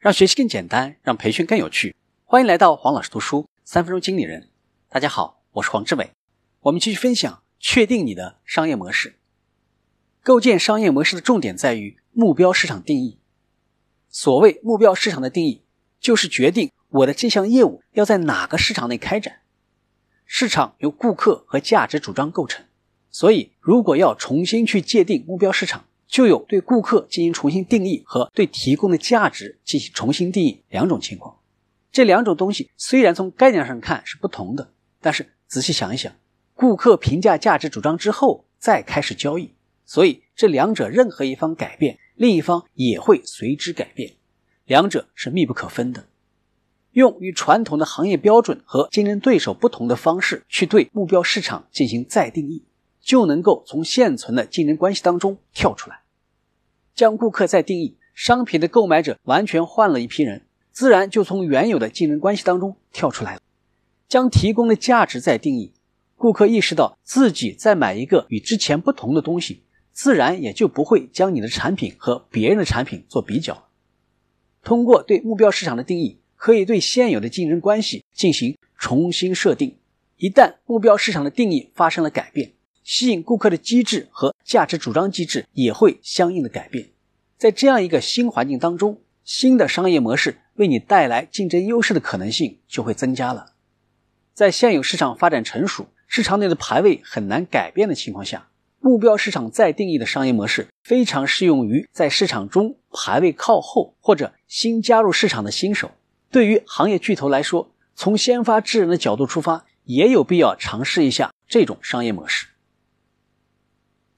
让学习更简单，让培训更有趣。欢迎来到黄老师读书三分钟经理人。大家好，我是黄志伟。我们继续分享，确定你的商业模式。构建商业模式的重点在于目标市场定义。所谓目标市场的定义，就是决定我的这项业务要在哪个市场内开展。市场由顾客和价值主张构成，所以如果要重新去界定目标市场，就有对顾客进行重新定义和对提供的价值进行重新定义两种情况。这两种东西虽然从概念上看是不同的，但是仔细想一想，顾客评价价值主张之后再开始交易，所以这两者任何一方改变，另一方也会随之改变，两者是密不可分的。用与传统的行业标准和竞争对手不同的方式去对目标市场进行再定义，就能够从现存的竞争关系当中跳出来。将顾客再定义，商品的购买者完全换了一批人，自然就从原有的竞争关系当中跳出来了。将提供的价值再定义，顾客意识到自己在买一个与之前不同的东西，自然也就不会将你的产品和别人的产品做比较。通过对目标市场的定义，可以对现有的竞争关系进行重新设定。一旦目标市场的定义发生了改变，吸引顾客的机制和价值主张机制也会相应的改变，在这样一个新环境当中，新的商业模式为你带来竞争优势的可能性就会增加了。在现有市场发展成熟、市场内的排位很难改变的情况下，目标市场再定义的商业模式非常适用于在市场中排位靠后或者新加入市场的新手。对于行业巨头来说，从先发制人的角度出发，也有必要尝试一下这种商业模式。